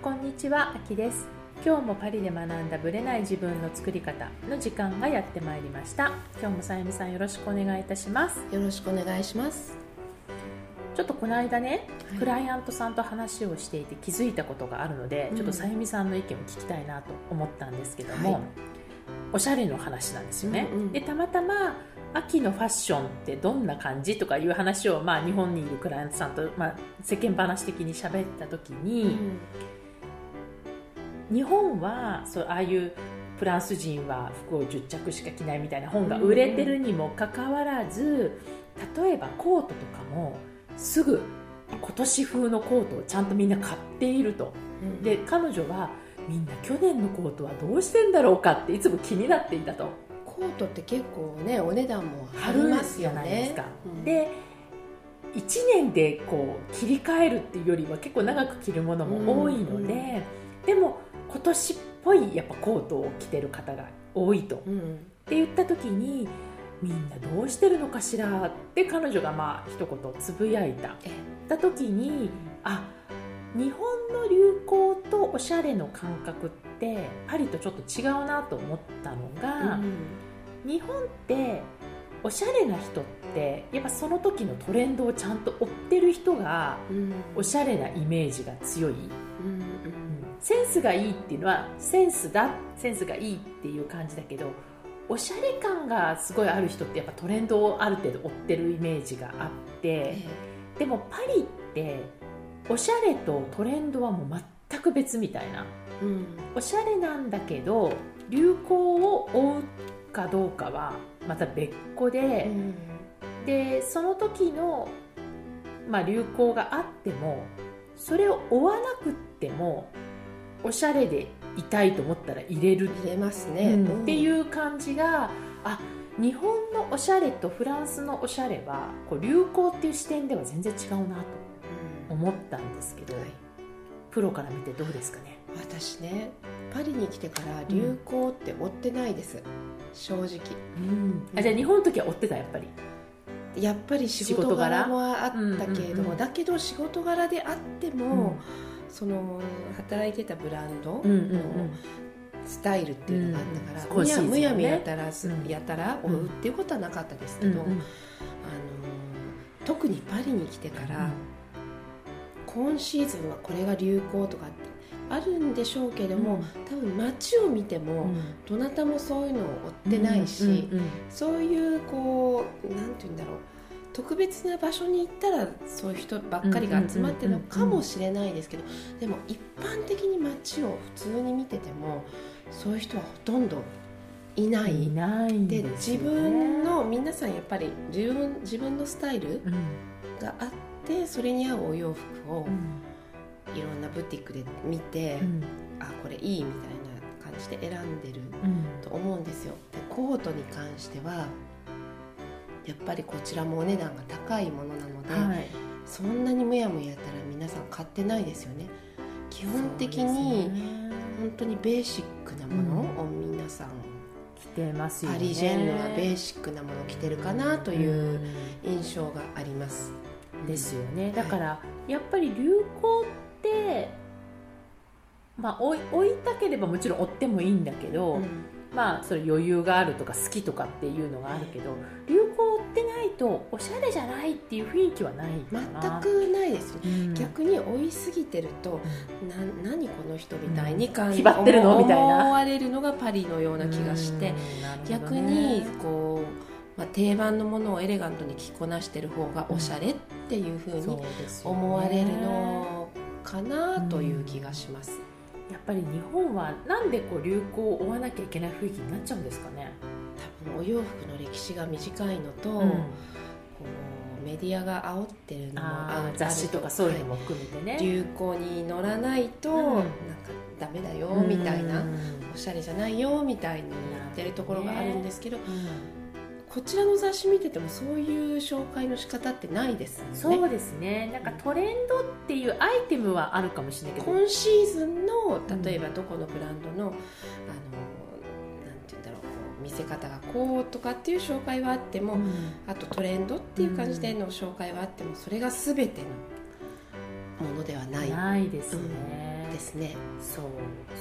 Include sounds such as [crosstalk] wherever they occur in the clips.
こんにちは、あきです。今日もパリで学んだブレない自分の作り方の時間がやってまいりました。今日もさゆみさんよろしくお願いいたします。よろしくお願いします。ちょっとこの間ね、はい。クライアントさんと話をしていて気づいたことがあるので、うん。ちょっとさゆみさんの意見を聞きたいなと思ったんですけども、はい。おしゃれの話なんですよね、うんうん。でたまたま秋のファッションってどんな感じとかいう話を、まあ、日本にいるクライアントさんと、まあ、世間話的に喋った時に、日本はそうああいうフランス人は服を10着しか着ないみたいな本が売れてるにもかかわらず例えばコートとかもすぐ今年風のコートをちゃんとみんな買っていると。うん。で彼女はみんな去年のコートはどうしてんだろうかっていつも気になっていたと。コートって結構ねお値段も張り春ますよじゃないですねか、うん。で1年でこう切り替えるっていうよりは結構長く着るものも多いので、うん。でも今年っぽいやっぱコートを着てる方が多いと。っうんて言った時にみんなどうしてるのかしらって彼女がまあ一言つぶやいた。えた時にあ日本の流行とおしゃれの感覚ってパリとちょっと違うなと思ったのが、日本っておしゃれな人ってやっぱその時のトレンドをちゃんと追ってる人がうん。おしゃれなイメージが強い、うんセンスがいいっていうのはセンスだセンスがいいっていう感じだけどおしゃれ感がすごいある人ってやっぱトレンドをある程度追ってるイメージがあってえでもパリっておしゃれとトレンドはもう全く別みたいな。えうん。おしゃれなんだけど流行を追うかどうかはまた別個で、でその時の、まあ、流行があってもそれを追わなくってもおしゃれでいたいと思ったら入れる、入れますね、うん。っていうう感じがあ日本のおしゃれとフランスのおしゃれはこう流行っていう視点では全然違うなと思ったんですけど、はい。プロから見てどうですかね？私ねパリに来てから流行って追ってないです、正直。あじゃあ日本の時は追ってたやっぱり？やっぱり仕仕事事柄柄もあったけれどうんうんも、うん。だけど仕事柄であっても、その働いてたブランドのスタイルっていうのがあったから、うんむやみやたらす、うん。やたら追うっていうことはなかったですけど、うんうん。あの特にパリに来てから、今シーズンはこれが流行とかってあるんでしょうけども、多分街を見ても、どなたもそういうのを追ってないし、そういうこうなんて言うんだろう特別な場所に行ったらそういう人ばっかりが集まってるのかもしれないですけどでも一般的に街を普通に見ててもそういう人はほとんどいない。いないんでですよ自ね分の皆さんやっぱり自分自分のスタイルうん。があってそれに合うお洋服をうん。いろんなブティックで見て、うん。あこれいいみたいな感じで選んでるうん。と思うんですよ。でコートに関してはやっぱりこちらもお値段が高いものなので、はい。そんなにむやむやったら皆さん買ってないですよね。基本的に本当にベーシックなものを皆さん、着てますよね。パリジェンヌはベーシックなものを着てるかなという印象があります、うんですよね。だからやっぱり流行ってまあ追いたければもちろん追ってもいいんだけど、うんまあそれ余裕があるとか好きとかっていうのがあるけど流行ってないとおしゃれじゃないっていう雰囲気はないかな。全くないですうん。逆に追いすぎてるとな何この人みたいに感気張ってるの？みたいな。思われるのがパリのような気がして、うん。なるほど逆ねにこう、まあ、定番のものをエレガントに着こなしてる方がおしゃれっていうふうに思われるのかなという気がします、やっぱり日本はなんでこう流行を追わなきゃいけない雰囲気になっちゃうんですかね、多分お洋服の歴史が短いのと、うん。こうメディアが煽ってるのもあ雑誌とかそういうのはも含めてね、い。流行に乗らないと、うん。なんかダメだよみたいな、うん。おしゃれじゃないよみたいに言ってるところがあるんですけどうんこちらの雑誌見ててもそういう紹介の仕方ってないですよね。そうですね。なんかトレンドっていうアイテムはあるかもしれないけど。今シーズンの例えばどこのブランドの、あのなんて言うんだろうこう見せ方がこうとかっていう紹介はあっても、うん。あとトレンドっていう感じでの紹介はあってもそれが全てのものではない、ないですね、ですね。そう。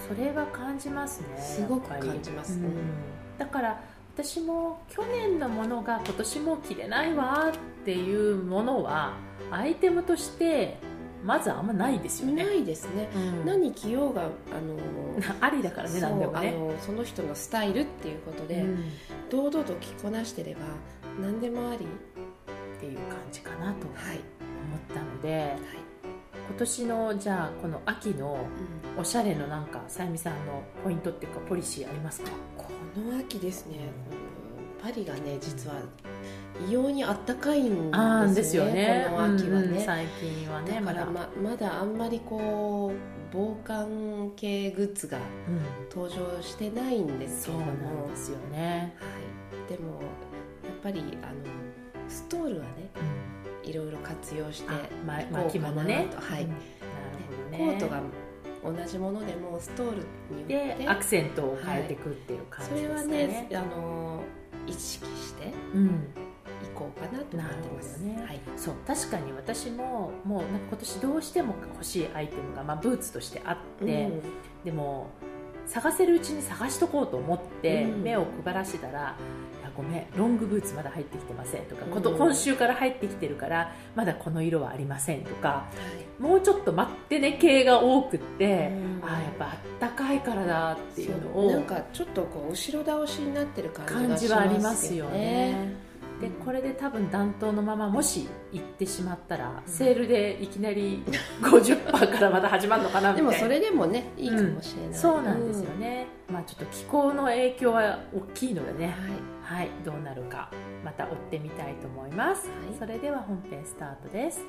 それは感じますねすごく感じます。ね、うん、だから私も去年のものが今年も着れないわっていうものはアイテムとしてまずあんまないですよね。ないですね、うん、何着ようがあの [laughs] ありだからね何でもね。その人のスタイルっていうことで、うん、堂々と着こなしてれば何でもありっていう感じかなと思ったので、はい、今年のじゃあこの秋のおしゃれのなんかさゆみさんのポイントっていうかポリシーありますか？この秋ですね、パリがね実は異様にあったかいんですよねこの秋はね、うん、最近はねだからままだあんまりこう防寒系グッズが登場してないんですけども、うん、そうなんですよね、はい、でもやっぱりあのストールはね、うん、いろいろ活用して巻物ね。はい、うん、なるほどね。コートが同じものでもストールによってアクセントを変えていくっていう感じですね、はい、それはねあの意識して、うん。こうかなと思ってます。ね、はい、そう確かに私ももうなんか今年どうしても欲しいアイテムが、まあ、ブーツとしてあって、うん、でも探せるうちに探しとこうと思って目を配らせたら、ごめんロングブーツまだ入ってきてませんとか、うん、今週から入ってきてるからまだこの色はありませんとか、はい、もうちょっと待ってね系が多くって、うん、ああやっぱあったかいからだっていうのをなんかちょっとこう後ろ倒しになってる感じはありますよね。でこれで多分暖冬のままもし行ってしまったら、うん、セールでいきなり50%からまた始まるのかなみたいな。でもそれでもねいいかもしれない、うん、そうなんですよね、うん、まあちょっと気候の影響は大きいのでね、はい、はい、どうなるかまた追ってみたいと思います、はい、それでは本編スタートです。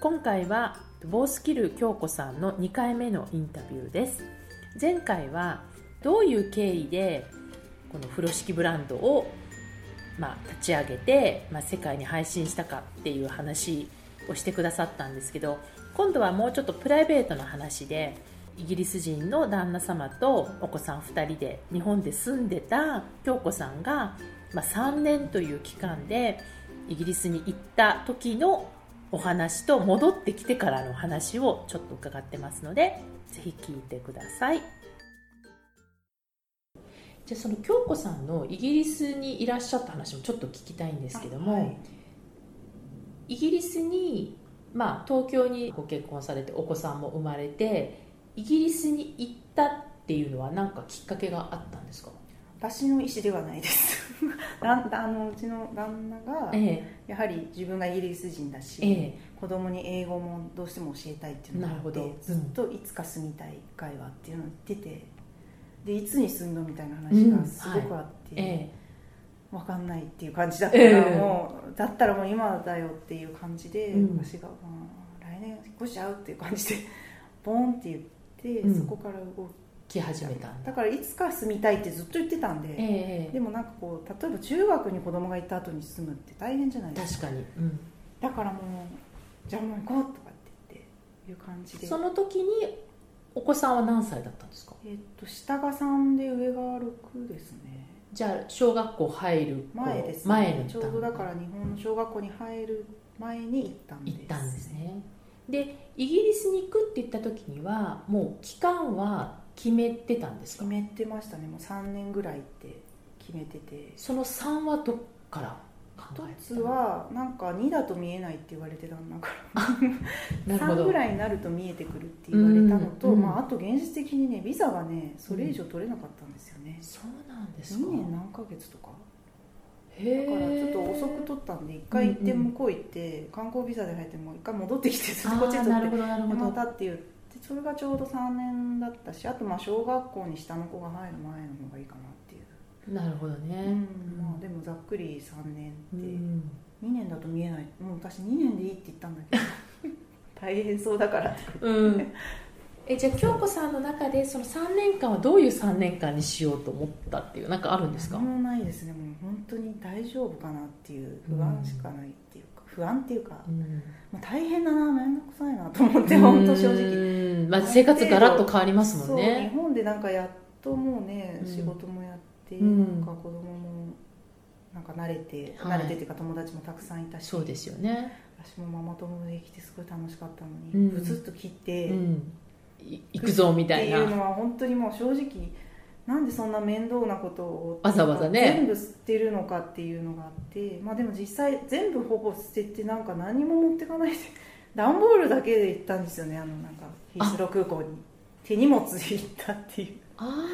今回はボースキル京子さんの2回目のインタビューです。前回はどういう経緯でこの風呂敷ブランドを、まあ、立ち上げて、まあ、世界に配信したかっていう話をしてくださったんですけど今度はもうちょっとプライベートな話でイギリス人の旦那様とお子さん2人で日本で住んでた京子さんが、まあ、3年という期間でイギリスに行った時のお話と戻ってきてからの話をちょっと伺ってますのでぜひ聞いてください。じゃあその京子さんのイギリスにいらっしゃった話もちょっと聞きたいんですけども、はい、イギリスに、まあ、東京にご結婚されてお子さんも生まれてイギリスに行ったっていうのは何かきっかけがあったんですか？私の意思ではないです。[laughs] あのうちの旦那が、やはり自分がイギリス人だし、ええ、子供に英語もどうしても教えたいっていうのがあってずっといつか住みたい会話っていうのを言っててでいつに住んのみたいな話がすごくあって、うん。はい。え分かんないっていう感じだったら、えー、もうだったらもう今だよっていう感じで、うん、私が、まあ、来年引っ越しちゃうっていう感じで [laughs] ボンって言って、うん、そこから動き始めた。だからいつか住みたいってずっと言ってたんで、えー、でもなんかこう例えば中学に子供が行った後に住むって大変じゃないですか。確かに、うん、だからもうじゃあもう行こうとかって言っていう感じで。その時にお子さんは何歳だったんですか？えっと下が3で上が6ですね。じゃあ小学校入る前です、ね、前にちょうどだから日本の小学校に入る前に行ったんです。行ったんですね。でイギリスに行くって言った時にはもう期間は決めてたんですか？決めてましたね。もう3年ぐらいって決めてて。その3はどっから？一つはなんか2だと見えないって言われて旦那から。[laughs] 3ぐらいになると見えてくるって言われたのと、うん、まあ、あと現実的にねビザがねそれ以上取れなかったんですよね、うん、そうなんですか。2年何ヶ月とか。だからちょっと遅く取ったんで一回行って向こう行って、観光ビザで入ってもう一回戻ってきてずっとこっち取ってまたっていう。それがちょうど3年だったしあとまあ小学校に下の子が入る前の方がいいかななるほどね、うん、まあでもざっくり3年って、2年だと見えない。もう私2年でいいって言ったんだけど。[laughs] 大変そうだからうん、えじゃあ京子さんの中でその3年間はどういう3年間にしようと思ったっていうなんかあるんですか？何もないですね。もう本当に大丈夫かなっていう不安しかないっていうか、不安っていうか、うん、まあ、大変だな面倒くさいなと思って本当正直、まあ、生活ガラッと変わりますもんね。日本でなんかやっともうね、仕事もやって、うん、なんか子供もなんか慣れて、はい、慣れてっていうか友達もたくさんいたしそうですよね。私もママ友できてすごい楽しかったのに、うん、ブツッと切って、うん、行くぞみたいな。っていうのは本当にもう正直なんでそんな面倒なことをわざわざね。全部捨てるのかっていうのがあってまあでも実際全部ほぼ捨ててなんか何も持ってかないで [laughs] 段ボールだけで行ったんですよねあのなんかヒースロー空港に。手荷物で行ったっていうあ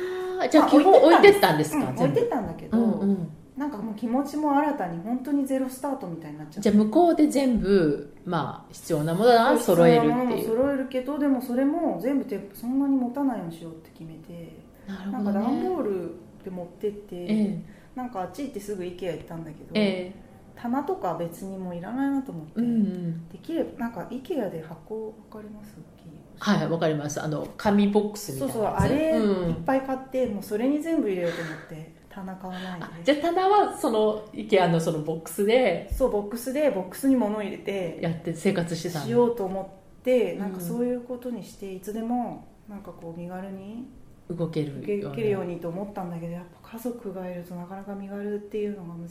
あじゃあ基本置いてったんですか、うん、置いてったんだけど、うんうん、なんかもう気持ちも新たに本当にゼロスタートみたいになっちゃって。じゃあ向こうで全部まあ必要なものは揃えるっていう。揃えるけどでもそれも全部てそんなに持たないようにしようって決めて。なるほど、ね、なんか段ボールで持ってって、ええ、なんかあっち行ってすぐ IKEA 行ったんだけど、ええ棚とか別にもういらないなと思って、うんうん、できればなんか IKEA で箱分かります？はいわかります。あの紙ボックスみたいなそうそうあれいっぱい買って、もうそれに全部入れようと思って棚買わないで。じゃあ棚はその IKEA のそのボックスで。そうボックスでボックスに物を入れてやって生活してたしようと思ってなんかそういうことにしていつでもなんかこう身軽に動ける動けるようにと思ったんだけどやっぱ家族がいるとなかなか身軽っていうのが難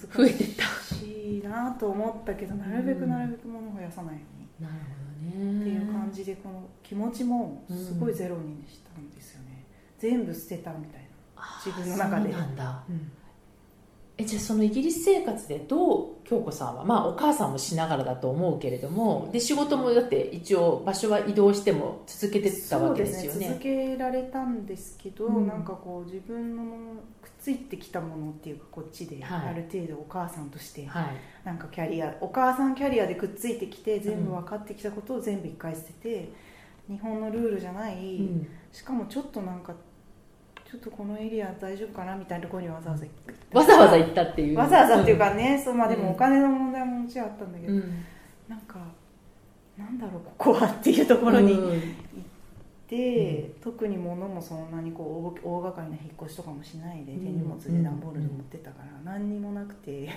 しいなと思ったけどなるべくなるべく物を増やさない。ように、なるほどね。っていう感じでこの気持ちもすごいゼロにしたんですよね、うん、全部捨てたみたいな。自分の中で。なんだ、うんえじゃあそのイギリス生活でどう京子さんはまあお母さんもしながらだと思うけれどもで仕事もだって一応場所は移動しても続けてたわけですよね、ね、続けられたんですけど、うん、なんかこう自分のくっついてきたものっていうかこっちである程度お母さんとして、はい、なんかキャリアお母さんキャリアでくっついてきて全部分かってきたことを全部一回捨てて、日本のルールじゃない、うん、しかもちょっとなんかちょっとこのエリア大丈夫かなみたいなところにわざわざわざわざ行ったっていう。わざわざっていうかね、うん、そうまあでもお金の問題ももちろんあったんだけど、うん、なんかなんだろうここはっていうところに行って、うん、特に物もそんなにこう大掛かりな引っ越しとかもしないで手荷物で段ボールで持ってたから、何にもなくて。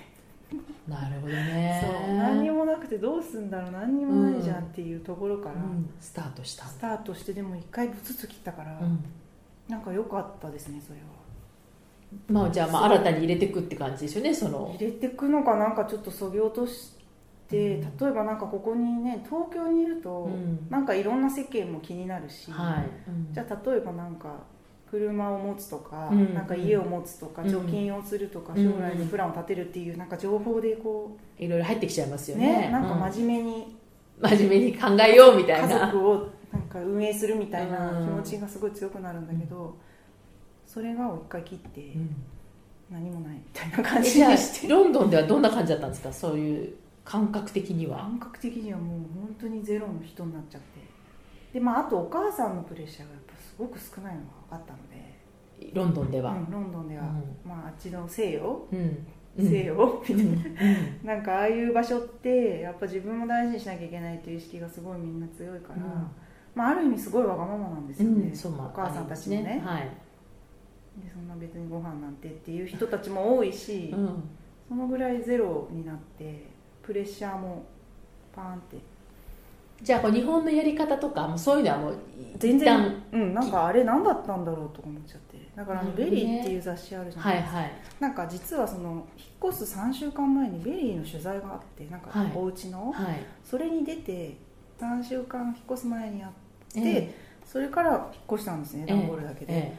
なるほどね。[laughs] そう何にもなくてどうすんだろう何にもないじゃんっていうところから、スタートした。スタートしてでも一回ぶつつ切ったから、なんか良かったですねそれは。まあじゃあまあ新たに入れていくって感じですよねその。入れていくのかなんかちょっとそぎ落として、うん、例えばなんかここにね東京にいると、うん、なんかいろんな世間も気になるし、はい。うん、じゃあ例えばなんか車を持つとか、うん、なんか家を持つとか、貯金をするとか、将来のプランを立てるっていうなんか情報でこういろいろ入ってきちゃいますよね。ねなんか真面目に、真面目に考えようみたいな。家族をなんか運営するみたいな気持ちがすごい強くなるんだけど、それがを一回切って、何もないみたいな感じでして。ロンドンではどんな感じだったんですか？そういう感覚的には。感覚的にはもう本当にゼロの人になっちゃって。でまああとお母さんのプレッシャーがやっぱすごく少ないのが分かったので。ロンドンでは、うん、ロンドンでは、うん、まああっちの西洋、うん。西洋？みたいな、なんかああいう場所ってやっぱ自分も大事にしなきゃいけないという意識がすごいみんな強いから、まあ、ある意味すごいわがままなんですよね、お母さんたちもね、はい、でそんな別にご飯なんてっていう人たちも多いし、そのぐらいゼロになってプレッシャーもパーンって。じゃあこう日本のやり方とかもそういうのはもう全然うんなんかあれ何だったんだろうと思っちゃって。だからあの「ベリー」っていう雑誌あるじゃないですか、はいはい、なんか実はその引っ越す3週間前にベリーの取材があってなんかお家の、はい、それに出て3週間引っ越す前にやっそれから引っ越したんですね段ボールだけで、え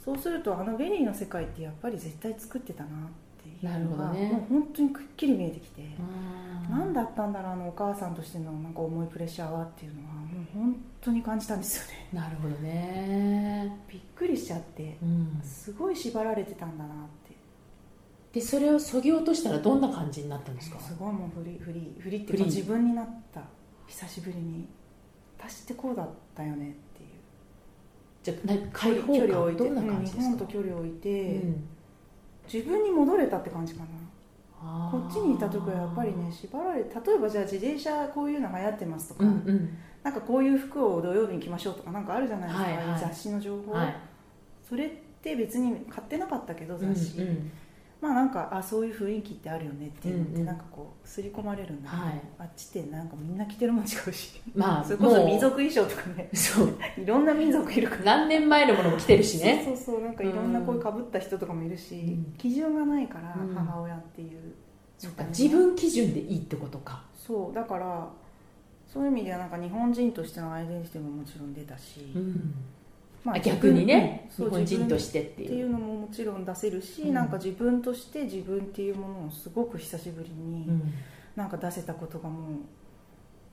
ー、そうするとあのベリーの世界ってやっぱり絶対作ってたなっていうのが、ね、もう本当にくっきり見えてきて。何だったんだろうあのお母さんとしてのなんか重いプレッシャーはっていうのはもう本当に感じたんですよね。なるほどね。びっくりしちゃって、うん、すごい縛られてたんだなって。でそれをそぎ落としたらどんな感じになったんですか？すごいもうフリフリフリっていうか自分になった。久しぶりに私ってこうだったよねっていう。じゃあ開放距離を置いて、うん、日本と距離を置いて、うん、自分に戻れたって感じかな。こっちにいた時はやっぱりね縛られ例えばじゃあ自転車こういうの流行ってますとか、うんうん、なんかこういう服を土曜日に着ましょうとかなんかあるじゃないですか、はいはい、雑誌の情報、はい、それって別に買ってなかったけど雑誌、うんうん、まあなんかあそういう雰囲気ってあるよねっていうのってなんかこう刷り込まれるんだけど、はい、あっちってなんかみんな着てるもん違うし、まあ、[laughs] それこそ民族衣装とかね。そう。[laughs] いろんな民族いるから。何年前のものも着てるしね。そうそうそうなんかいろんなこういうかぶった人とかもいるし、うん、基準がないから母親っていう、そうか自分基準でいいってことか。そうだからそういう意味ではなんか日本人としてのアイデンティティももちろん出たし、うんまあ、逆にね、日本人としてっていう。っていうのももちろん出せるし、うん、なんか自分として自分っていうものをすごく久しぶりになんか出せたことがもう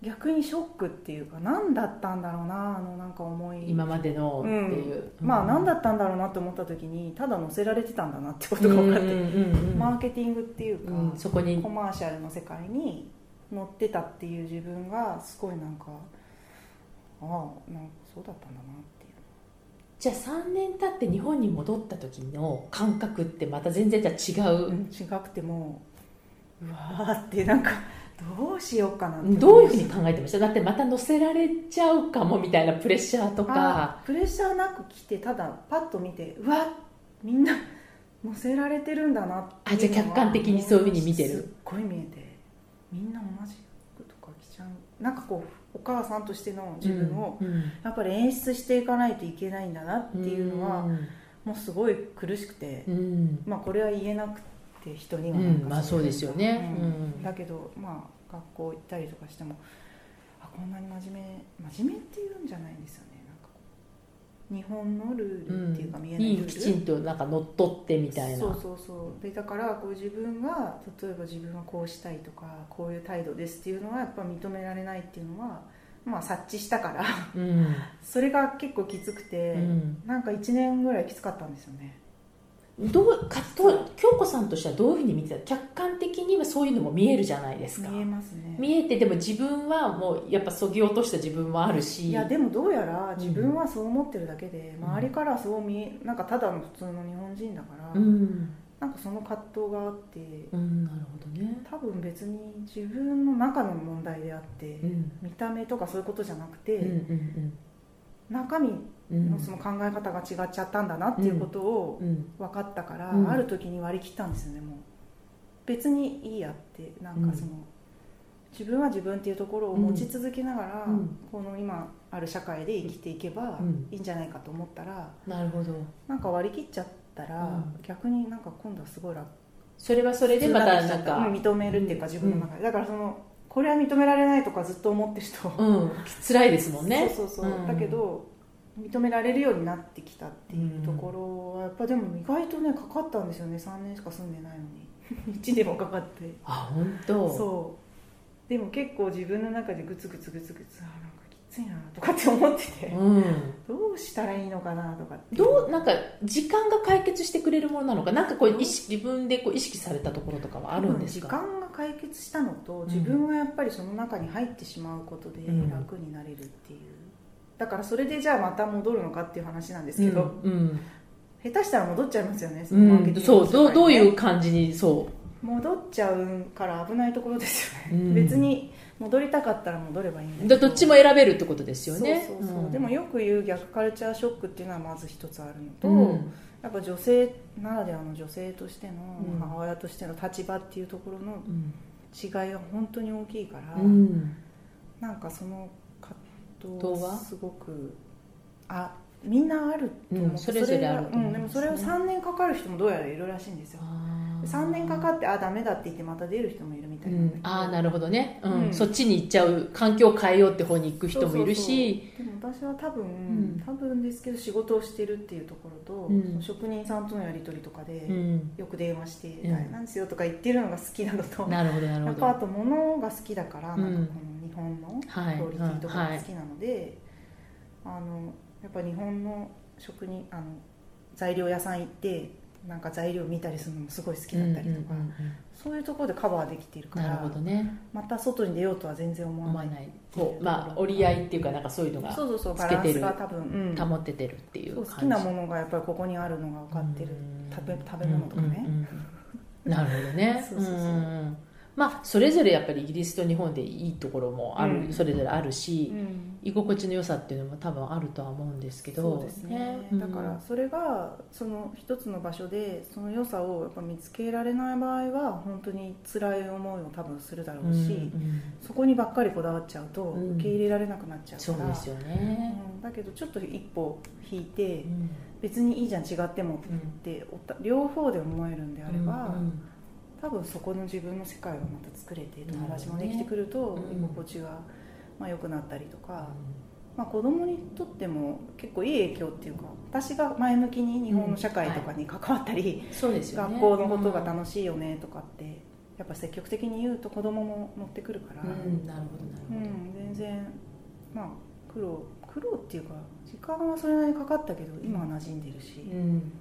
逆にショックっていうか何だったんだろうなあのなんか思い。今までのっていう、うん、まあ何だったんだろうなと思った時にただ載せられてたんだなってことが分かって、マーケティングっていうか、うん、そこに。コマーシャルの世界に載ってたっていう自分がすごいなんかああなんかそうだったんだなってじゃあ3年経って日本に戻った時の感覚ってまた全然じゃ違う、うん、違くてもうわーってなんかどうしようかなどういうふうに考えてました？だってまた乗せられちゃうかもみたいなプレッシャーとか。プレッシャーなく来てただパッと見てうわみんな乗せられてるんだなってあじゃあ客観的にそういうふうに見てる。すっごい見えてみんな同じ服とか着ちゃう。なんかこうお母さんとしての自分をやっぱり演出していかないといけないんだなっていうのはもうすごい苦しくて、まあこれは言えなくて人にはまあそうですよね、だけどまあ学校行ったりとかしてもあこんなに真面目真面目っていうんじゃないんですよね。なんか日本のルールっていうか見えないルール、きちんとなんか乗っ取ってみたいな。そうそうそう。でだからこう自分が例えば自分はこうしたいとかこういう態度ですっていうのはやっぱ認められないっていうのはまあ、察知したから、うん、それが結構きつくて、うん、なんか1年ぐらいきつかったんですよね。どうかと京子さんとしてはどういうふうに見てた？客観的にはそういうのも見えるじゃないですか。見えますね。見えてでも自分はもうやっぱそぎ落とした自分もあるし。いやでもどうやら自分はそう思ってるだけで、うん、周りからそう見えなんかただの普通の日本人だから、うんなんかその葛藤があって、うん、なるほどね。多分別に自分の中の問題であって、うん、見た目とかそういうことじゃなくて、うんうんうん、中身のその考え方が違っちゃったんだなっていうことを分かったから、うん、ある時に割り切ったんですよねもう。別にいいやってなんかその、自分は自分っていうところを持ち続けながら、この今ある社会で生きていけばいいんじゃないかと思ったら、なるほど。なんか割り切っちゃって。ったら、うん、逆になんか今度はすごい楽それはそれでまたなんか認めるっていうか自分の中で、だからそのこれは認められないとかずっと思ってる人、うん、辛いですもんね。そうそうそう、だけど認められるようになってきたっていうところはやっぱでも意外とねかかったんですよね。3年しか住んでないのに。[laughs] 1年もかかって。あ本当。そう。でも結構自分の中でグツグツグツグツあついなとかって思ってて、うん、どうしたらいいのかなとかどうなんか時間が解決してくれるものなのか？なんかこう意識自分でこう意識されたところとかはあるんですか、時間が解決したのと自分がやっぱりその中に入ってしまうことで楽になれるっていう、だからそれでじゃあまた戻るのかっていう話なんですけど、うんうん、下手したら戻っちゃいますよねそのマーケティング、ね、そうどうどういう感じにそう。戻っちゃうから危ないところですよね、別に戻りたかったら戻ればいいんだど。っちも選べるってことですよね。そうそうそう、うん、でもよく言う逆カルチャーショックっていうのはまず一つあるのと、うん、やっぱ女性ならではの女性としての母親としての立場っていうところの違いが本当に大きいから、うん、なんかその葛藤は？すごくあみんなあると思う、うん、それぞれあると思う、うん、でもそれを3年かかる人もどうやらいるらしいんですよ3年かかってあダメだって言ってまた出る人もいるみたいな、うん、ああなるほどね、うん、そっちに行っちゃう環境を変えようって方に行く人もいるし。でも私は多分、多分ですけど仕事をしてるっていうところと、職人さんとのやり取りとかで、よく電話して「大変なんですよ」とか言ってるのが好きなのと。なるほどなるほど。やっぱあと物が好きだからなんかこの日本のクオリティとかが好きなので、あのやっぱ日本の職人あの材料屋さん行ってなんか材料見たりするのもすごい好きだったりとか、そういうところでカバーできているからなるほど、ね、また外に出ようとは全然思わないこうまあ折り合いっていうかなんかそういうのがそうそうそうバランスが多分、うん、保っててるっていう好きなものがやっぱりここにあるのが分かってる食べ食べ物とかね、なるほどね。[laughs] そうそうそうまあ、それぞれやっぱりイギリスと日本でいいところもある、うん、それぞれあるし、うん、居心地の良さっていうのも多分あるとは思うんですけど。そうですね、ね、だからそれがその一つの場所でその良さをやっぱ見つけられない場合は本当に辛い思いを多分するだろうし、うんうん、そこにばっかりこだわっちゃうと受け入れられなくなっちゃうから、そうですよね、だけどちょっと一歩引いて、別にいいじゃん違ってもって、両方で思えるんであれば、多分そこの自分の世界がまた作れて友達もできてくると居心地がまあ良くなったりとか、まあ、子供にとっても結構いい影響っていうか私が前向きに日本の社会とかに関わったり、そうですよ学校のことが楽しいよねとかってやっぱ積極的に言うと子供も乗ってくるから、うん、なるほどなるほど、全然まあ苦労苦労っていうか時間はそれなりにかかったけど今は馴染んでるし、うん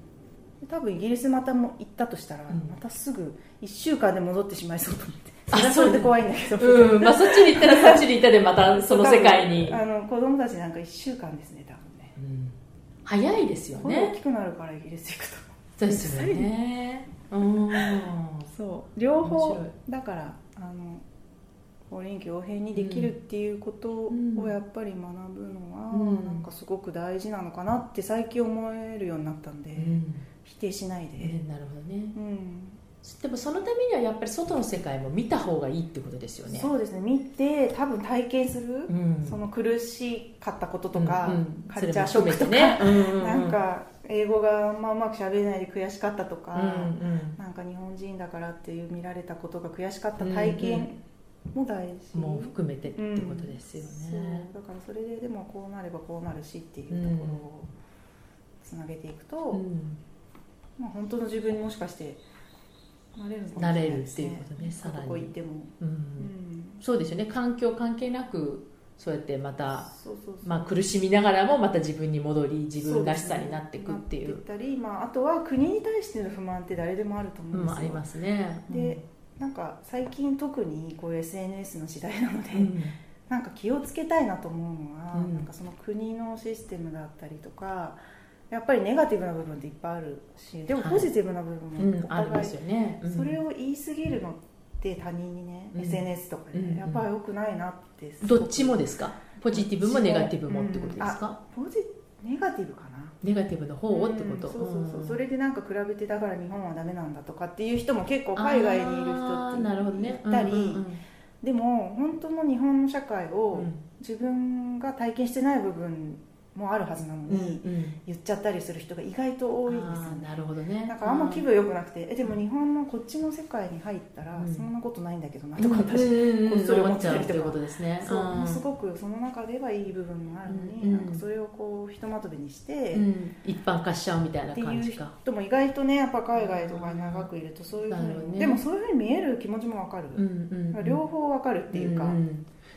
多分イギリスまたも行ったとしたら、またすぐ1週間で戻ってしまいそうと思って。それはそれで怖いんだけど、うんまあ、そっちに行ったらそっちに行ったでまたその世界に。あの子供たちなんか1週間ですね多分ね、うん、早いですよね。大きくなるからイギリス行くと。そうですよね。う [laughs] んそう。両方だからあの臨機応変にできるっていうことをやっぱり学ぶのは、なんかすごく大事なのかなって最近思えるようになったんで、うん否定しないで、えー、なるほどね、うん、でもそのためにはやっぱり外の世界も見た方がいいってことですよね。そうですね。見て多分体験する、うん、その苦しかったこととか、うんうん、カルチャーショックとか、ね、なんか英語があんまうまくしゃべれないで悔しかったとか、うんうん、なんか日本人だからっていう見られたことが悔しかった体験も大事、も含めてってことですよね、だからそれででもこうなればこうなるしっていうところをつなげていくと、まあ、本当の自分にもしかしてなれるなれるっていうことねさらに。ここ行っても、うん、うん、そうですよね。環境関係なくそうやってまたまあ、苦しみながらもまた自分に戻り自分らしさになっていくっていうたり、まあ、あとは国に対しての不満って誰でもあると思うんですよ、うん、ありますね、でなんか最近特にこういう SNS の時代なので、うん、なんか気をつけたいなと思うのは、うん、なんかその国のシステムだったりとかやっぱりネガティブな部分っていっぱいあるしでもポジティブな部分もお互い、はいうんね。うん、それを言い過ぎるのって他人にね、うん、SNS とかで、ね、やっぱりよくないなってどっちもですか？ポジティブもネガティブもってことですか、ポジネガティブかな。ネガティブの方をってこと、そうそうそう。それでなんか比べてだから日本はダメなんだとかっていう人も結構海外にいる人っていたり、ねうんうん、でも本当の日本の社会を自分が体験してない部分もあるはずなのに、言っちゃったりする人が意外と多いんですよね。なるほどね。なんかあんま気分良くなくて、えでも日本のこっちの世界に入ったら、そんなことないんだけどなとか私、こっそり思っちゃうってことですね。そうすごくその中ではいい部分もあるのに、なんかそれをこうひとまとめにして、一般化しちゃうみたいな感じか。っていう人も意外とねやっぱ海外とかに長くいるとそういうふうに、でもそういうふうに見える気持ちもわかる、両方わかるっていうか、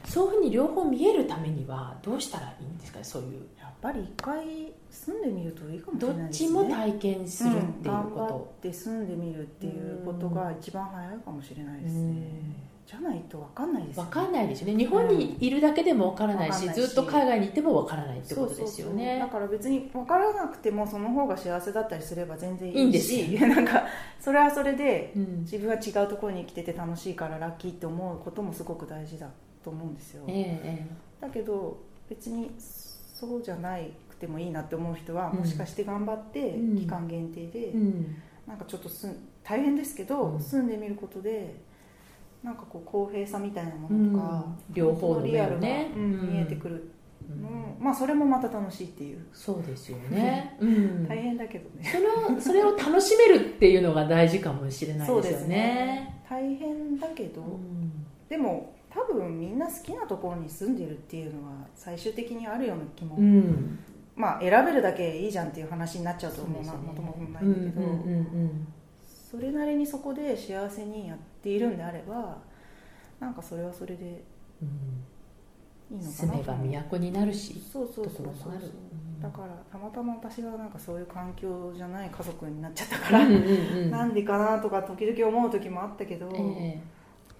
そういうふうに両方見えるためにはどうしたらいいんですかそういう。ぱり一回住んでみるといいかもしれないですね。どっちも体験するっていうこと、うん、住んでみるっていうことが一番早いかもしれないですね。じゃないと分かんないですよね。分かんないですよね。日本にいるだけでも分からないしうん、ずっと海外に行っても分からないってことですよね。だから別に分からなくてもその方が幸せだったりすれば全然いいしいいんですなんかそれはそれで、自分は違うところに生きてて楽しいからラッキーって思うこともすごく大事だと思うんですよ、ええ、だけど別にそうじゃなくてもいいなって思う人は、もしかして頑張って期間限定で、うん、なんかちょっとす大変ですけど、住んでみることでなんかこう公平さみたいなものとか、両方のリアルが、ね見えてくるの、まあそれもまた楽しいっていう。そうですよね、[laughs] 大変だけどね。それをそれを楽しめるっていうのが大事かもしれないですよね。ね。大変だけど、でも多分みんな好きなところに住んでるっていうのは最終的にあるような気も、うん、まあ選べるだけいいじゃんっていう話になっちゃうと思うなもともとないんだけど、うんうんうんうん、それなりにそこで幸せにやっているんであればなんかそれはそれでいいのかな住めば都になるしそうそうそうそうだからたまたま私がなんかそういう環境じゃない家族になっちゃったから、うんうんうん、なんでかなとか時々思う時もあったけど、えー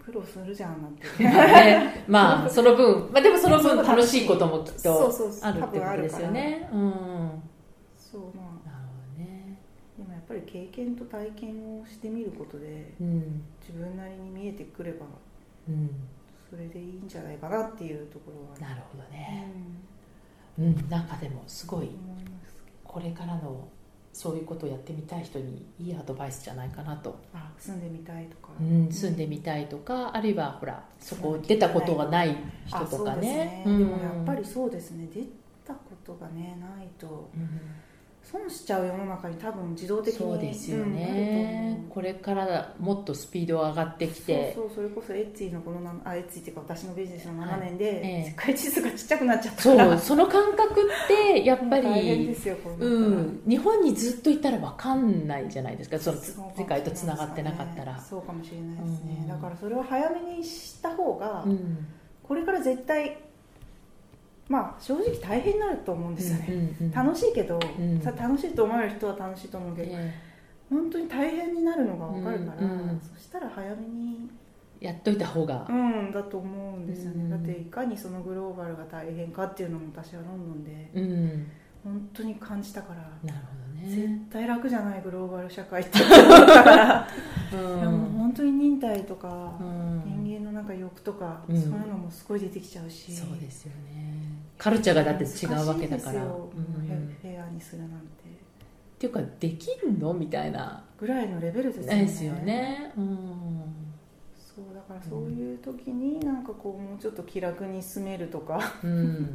苦労するじゃんなんて、ね、まあ [laughs] その分、まあ、でもその分楽しいこともきっとあるってことですよね。うん。そうまあ。なるほどね。でもやっぱり経験と体験をしてみることで、うん、自分なりに見えてくれば、うん、それでいいんじゃないかなっていうところはなるほどね、うん、うん、なんかでもすごいこれからのそういうことをやってみたい人にいいアドバイスじゃないかなと。あ住んでみたいとか、うん、住んでみたいとかあるいはほらそこ出たことがない人とかね、ね。うん、でもやっぱりそうですね。出たことがねないと、うん損しちゃう世の中に多分自動的にそうですよね、うん、これからもっとスピード上がってきて。そうそうそれこそエッツィのこのあエッツィっていうか私のビジネスの7年で、はいええ、世界地図がちっちゃくなっちゃったそうその感覚ってやっぱりうん、日本にずっといたら分かんないじゃないですか。その世界とつながってなかったら。そうかもしれないですね、うん、だからそれを早めにした方が、うん、これから絶対まあ正直大変になると思うんですよね、うんうんうん、楽しいけど、うん、さ楽しいと思われる人は楽しいと思うけど、えー、本当に大変になるのが分かるから、うんうん、そしたら早めにやっといた方がうんだと思うんですよね、うん、だっていかにそのグローバルが大変かっていうのも私はロンドンで、うん、本当に感じたからなるほどね。絶対楽じゃないグローバル社会って思ったから、うん、いやもう本当に忍耐とか、人間のなんか欲とか、そういうのもすごい出てきちゃうし。そうですよねカルチャーがだって違うわけだから、うん、部屋にするなんて。っていうかできるの？みたいな。ぐらいのレベルですよね。ですよね、うん、そうだからそういう時になんかこうもうちょっと気楽に進めるとか、うん、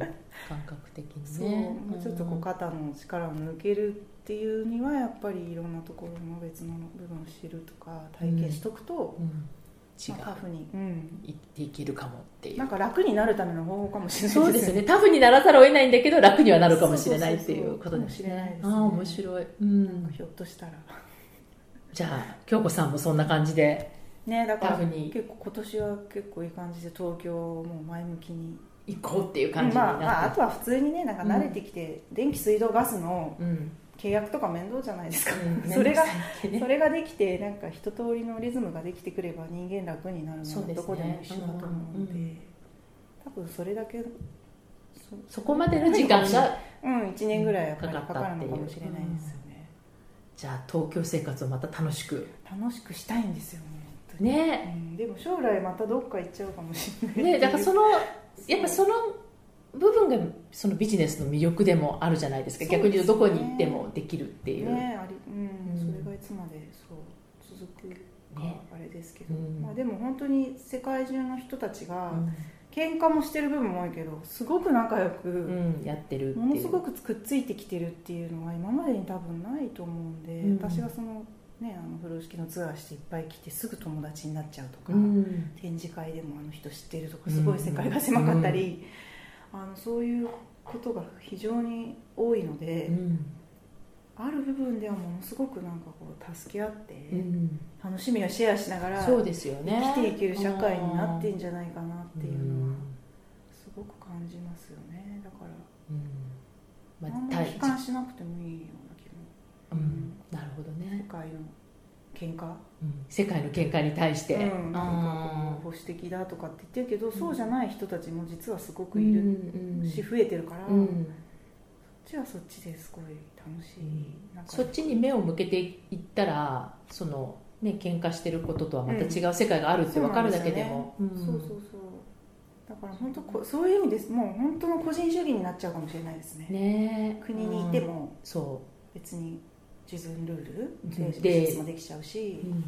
感覚的にね。もうちょっとこう肩の力を抜けるっていうにはやっぱりいろんなところの別の部分を知るとか体験しとくと、うん違う、まあ、タフに、うん、いっていけるかもっていう。なんか楽になるための方法かもしれないそうですね。タフにならざるを得ないんだけど楽にはなるかもしれないっていうことですね。ああ面白い、うん、ひょっとしたら。じゃあ京子さんもそんな感じでねだから結構今年は結構いい感じで東京も前向きに。行こうっていう感じになって、まあ、まあ、あとは普通にねなんか慣れてきて、うん、電気水道ガスの、うん契約とか面倒じゃないですか、うん、[laughs] それが、ね、それができてなんか一通りのリズムができてくれば人間楽になるのはどこでも一緒だと思うので、うん、多分それだけそこまでの時間がうん1年ぐらいやっぱりかかるのかもしれないですよね、じゃあ東京生活をまた楽しく。楽しくしたいんですよねね、うん、でも将来またどっか行っちゃうかもしれないねだからそのやっぱその部分がそのビジネスの魅力でもあるじゃないですか、ね、逆に言うとどこに行ってもできるっていう、ねありうん、それがいつまでそう続くかあれですけど、ね、まあ、でも本当に世界中の人たちが、うん、喧嘩もしてる部分も多いけどすごく仲良く、うん、やってるものすごくくっついてきてるっていうのは今までに多分ないと思うんで、うん、私がそのね、あの風呂敷のツアーしていっぱい来てすぐ友達になっちゃうとか、うん、展示会でもあの人知ってるとかすごい世界が狭かったり、あのそういうことが非常に多いので、うん、ある部分ではものすごくなんかこう助け合って、うん、楽しみをシェアしながらそうですよ、ね、生きていける社会になってんじゃないかなっていうのはすごく感じますよね。だから、うん。まあ、あんまり悲観しなくてもいいような気も、うん、なるほどね。世界の喧嘩、うん、世界の喧嘩に対して、うん、なんか保守的だとかって言ってるけど、そうじゃない人たちも実はすごくいるし、増えてるから、そっちはそっちですごい楽しい、そっちに目を向けていったらそのね喧嘩してることとはまた違う世界があるって分かるだけでも、そうそうそうだから本当こそういう意味です。もう本当の個人主義になっちゃうかもしれないですね。ね。国にいても、そう。別に自分ルールでビジもできちゃうし、うん、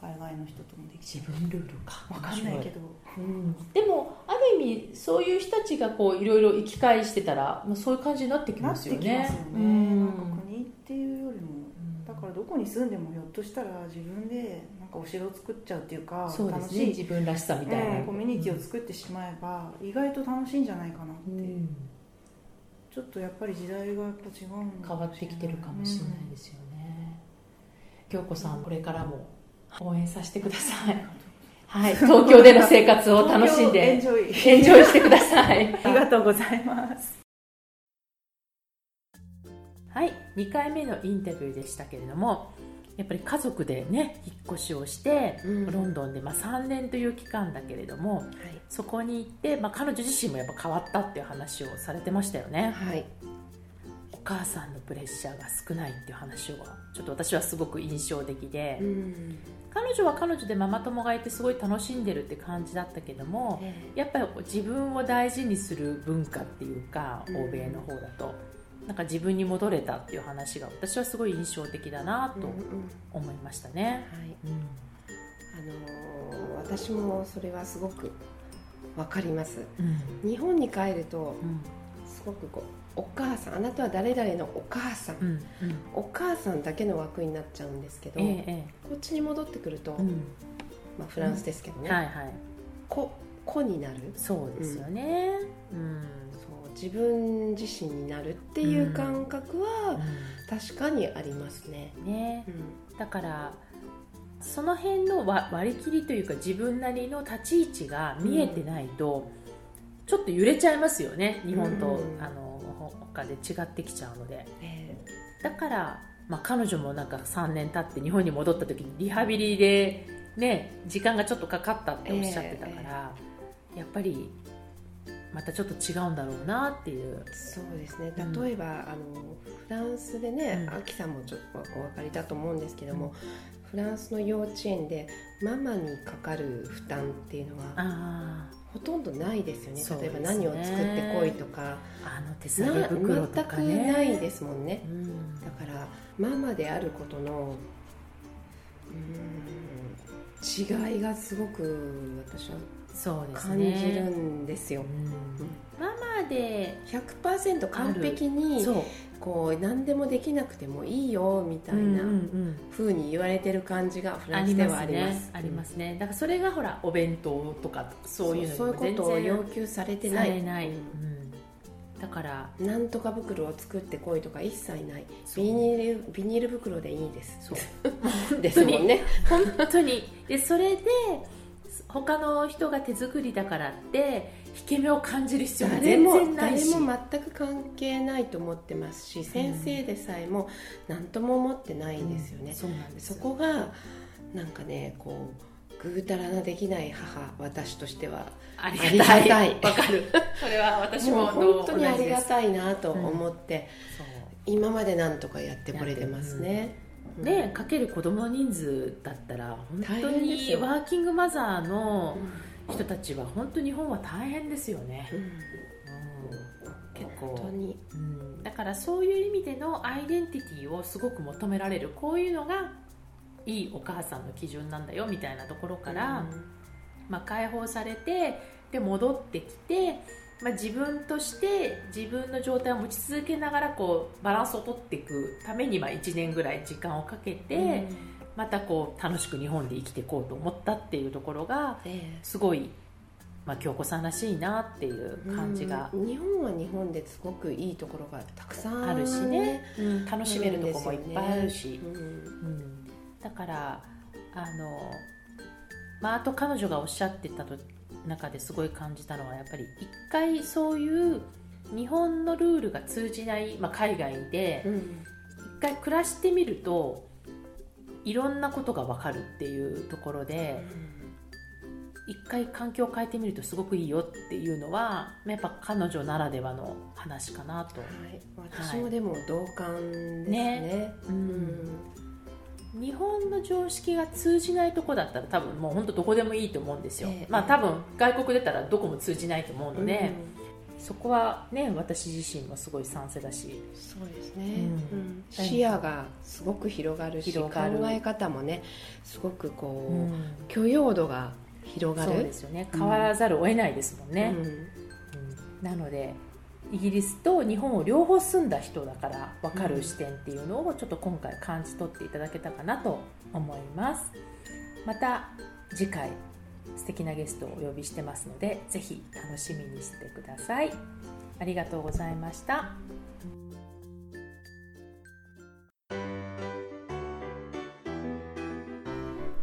海外の人ともできちゃう。自分ルールか。分かんないけど、うん、でもある意味そういう人たちがこういろいろ生き返してたら、まあ、そういう感じになってきますよね。なってきますよね、うん、なんか国っていうよりもだからどこに住んでもひょっとしたら自分でなんかお城を作っちゃうっていうかそうですね。自分らしさみたいな、コミュニティを作ってしまえば、意外と楽しいんじゃないかなって、ちょっとやっぱり時代がやっぱ違う変わってきてるかもしれないですよね、京子さんこれからも応援させてください。[laughs] はい、東京での生活を楽しんでエンジョイエンジョイしてください。[laughs] ありがとうございます。はい。2回目のインタビューでしたけれどもやっぱり家族でね引っ越しをして、うん、ロンドンで、まあ、3年という期間だけれども、はい、そこに行って、まあ、彼女自身もやっぱ変わったっていう話をされてましたよね。はい。母さんのプレッシャーが少ないっていう話をちょっと私はすごく印象的で、うん、彼女は彼女でママ友がいてすごい楽しんでるって感じだったけども、やっぱり自分を大事にする文化っていうか、欧米の方だと。なんか自分に戻れたっていう話が私はすごい印象的だなと思いましたね。あのー、私もそれはすごくわかります、うん、日本に帰ると、すごくこうお母さんあなたは誰々のお母さん、うんうん、お母さんだけの枠になっちゃうんですけど、ええ、こっちに戻ってくると、まあ、フランスですけどね、はいはい、子子になる？そうですよね、うん自分自身になるっていう感覚は確かにありますね。ね。だからその辺の割り切りというか自分なりの立ち位置が見えてないと、ちょっと揺れちゃいますよね日本と、あの他で違ってきちゃうので、だから、まあ、彼女もなんか3年経って日本に戻った時にリハビリで、ね、時間がちょっとかかったっておっしゃってたから、やっぱりまたちょっと違うんだろうなっていう。そうですね。例えば、うん、あのフランスでね、うん、アキさんもちょっとお分かりだと思うんですけども、フランスの幼稚園でママにかかる負担っていうのはほとんどないですよね、ね、例えば何を作ってこいとか。あの手袋とか、ね、全くないですもんね、うん、だからママであることのうん違いがすごく私は感じるんですよ。すね。うん、ママで100%完璧にこう何でもできなくてもいいよみたいなふうに言われてる感じがフランスではあります。ありますね。だからそれがほらお弁当とかそういうのそういうことを要求されてない。ない。うん。だからなんとか袋を作ってこいとか一切ない。ビニールビニール袋でいいです。そう。[laughs] ですもんね。本当に。でそれで他の人が手作りだからって引け目を感じる必要は全然ないし。誰も全く関係ないと思ってますし、先生でさえも何とも思ってないんですよね、うん、そうなんですそこがなんかねこうぐうたらなできない母私としてはありがたい。わかる。[laughs] それは私も本当にありがたいなと思って、うん、今までなんとかやってこれてますね、でかける子供の人数だったら本当にワーキングマザーの人たちは本当日本は大変ですよね、うん、うん、結構。に、うん、だからそういう意味でのアイデンティティをすごく求められる。こういうのがいいお母さんの基準なんだよみたいなところから、うん、まあ、解放されてで戻ってきてまあ、自分として自分の状態を持ち続けながらこうバランスを取っていくためにまあ1年ぐらい時間をかけて、うん、またこう楽しく日本で生きていこうと思ったっていうところがすごい、まあ、京子さんらしいなっていう感じが、うん、日本は日本ですごくいいところがたくさんあるしね、うん、楽しめるところもいっぱいあるし、だからあの、まあ、あと彼女がおっしゃってたと中ですごい感じたのはやっぱり一回そういう日本のルールが通じない、まあ、海外で一回暮らしてみるといろんなことが分かるっていうところで一回環境を変えてみるとすごくいいよっていうのはやっぱ彼女ならではの話かなと、はい、私もでも同感ですね。ね。うん日本の常識が通じないとこだったら多分もう本当どこでもいいと思うんですよ、えー、まあ多分外国出たらどこも通じないと思うので、うん、そこはね私自身もすご賛成だし。そうですね、うん、視野がすごく広がるし考え方もねすごくこう、うん、許容度が広がる。そうですよね。変わらざるを得ないですもんね、なのでイギリスと日本を両方住んだ人だから分かる視点っていうのをちょっと今回感じ取っていただけたかなと思います。また次回素敵なゲストをお呼びしてますのでぜひ楽しみにしてください。ありがとうございました。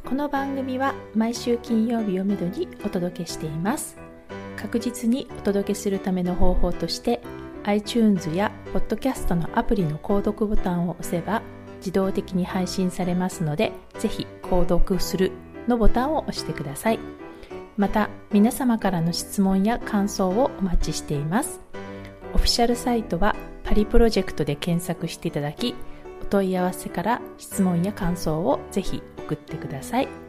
この番組は毎週金曜日をめどにお届けしています。確実にお届けするための方法として iTunes や Podcast のアプリの購読ボタンを押せば自動的に配信されますのでぜひ購読するのボタンを押してください。また皆様からの質問や感想をお待ちしています。オフィシャルサイトはパリプロジェクトで検索していただきお問い合わせから質問や感想をぜひ送ってください。